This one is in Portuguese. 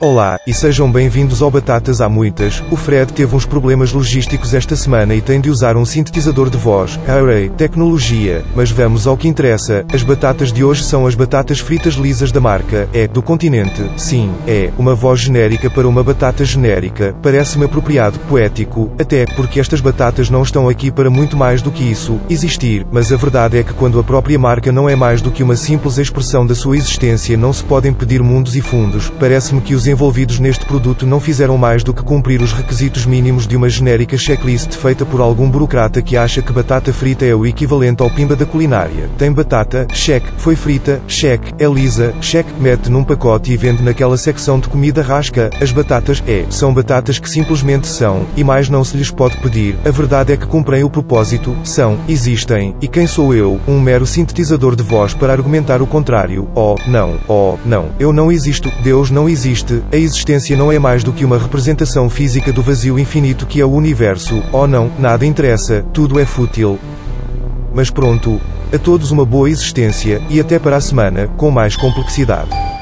Olá, e sejam bem-vindos ao Batatas Há Muitas. O Fred teve uns problemas logísticos esta semana e tem de usar um sintetizador de voz. Array, tecnologia. Mas vamos ao que interessa. As batatas de hoje são as batatas fritas lisas da marca. É, do continente. Sim, é. Uma voz genérica para uma batata genérica. Parece-me apropriado, poético. Até, porque estas batatas não estão aqui para muito mais do que isso. Existir. Mas a verdade é que quando a própria marca não é mais do que uma simples expressão da sua existência, não se podem pedir mundos e fundos. Parece-me que os envolvidos neste produto não fizeram mais do que cumprir os requisitos mínimos de uma genérica checklist feita por algum burocrata que acha que batata frita é o equivalente ao pimba da culinária. Tem batata, cheque, foi frita, cheque, é lisa, cheque, mete num pacote e vende naquela secção de comida rasca. As batatas, é, são batatas que simplesmente são, e mais não se lhes pode pedir. A verdade é que cumprem o propósito, são, existem, e quem sou eu, um mero sintetizador de voz para argumentar o contrário? Oh, não, oh, não, eu não existo, Deus não existe, a existência não é mais do que uma representação física do vazio infinito que é o universo. Oh não, nada interessa, tudo é fútil. Mas pronto, a todos uma boa existência, e até para a semana, com mais complexidade.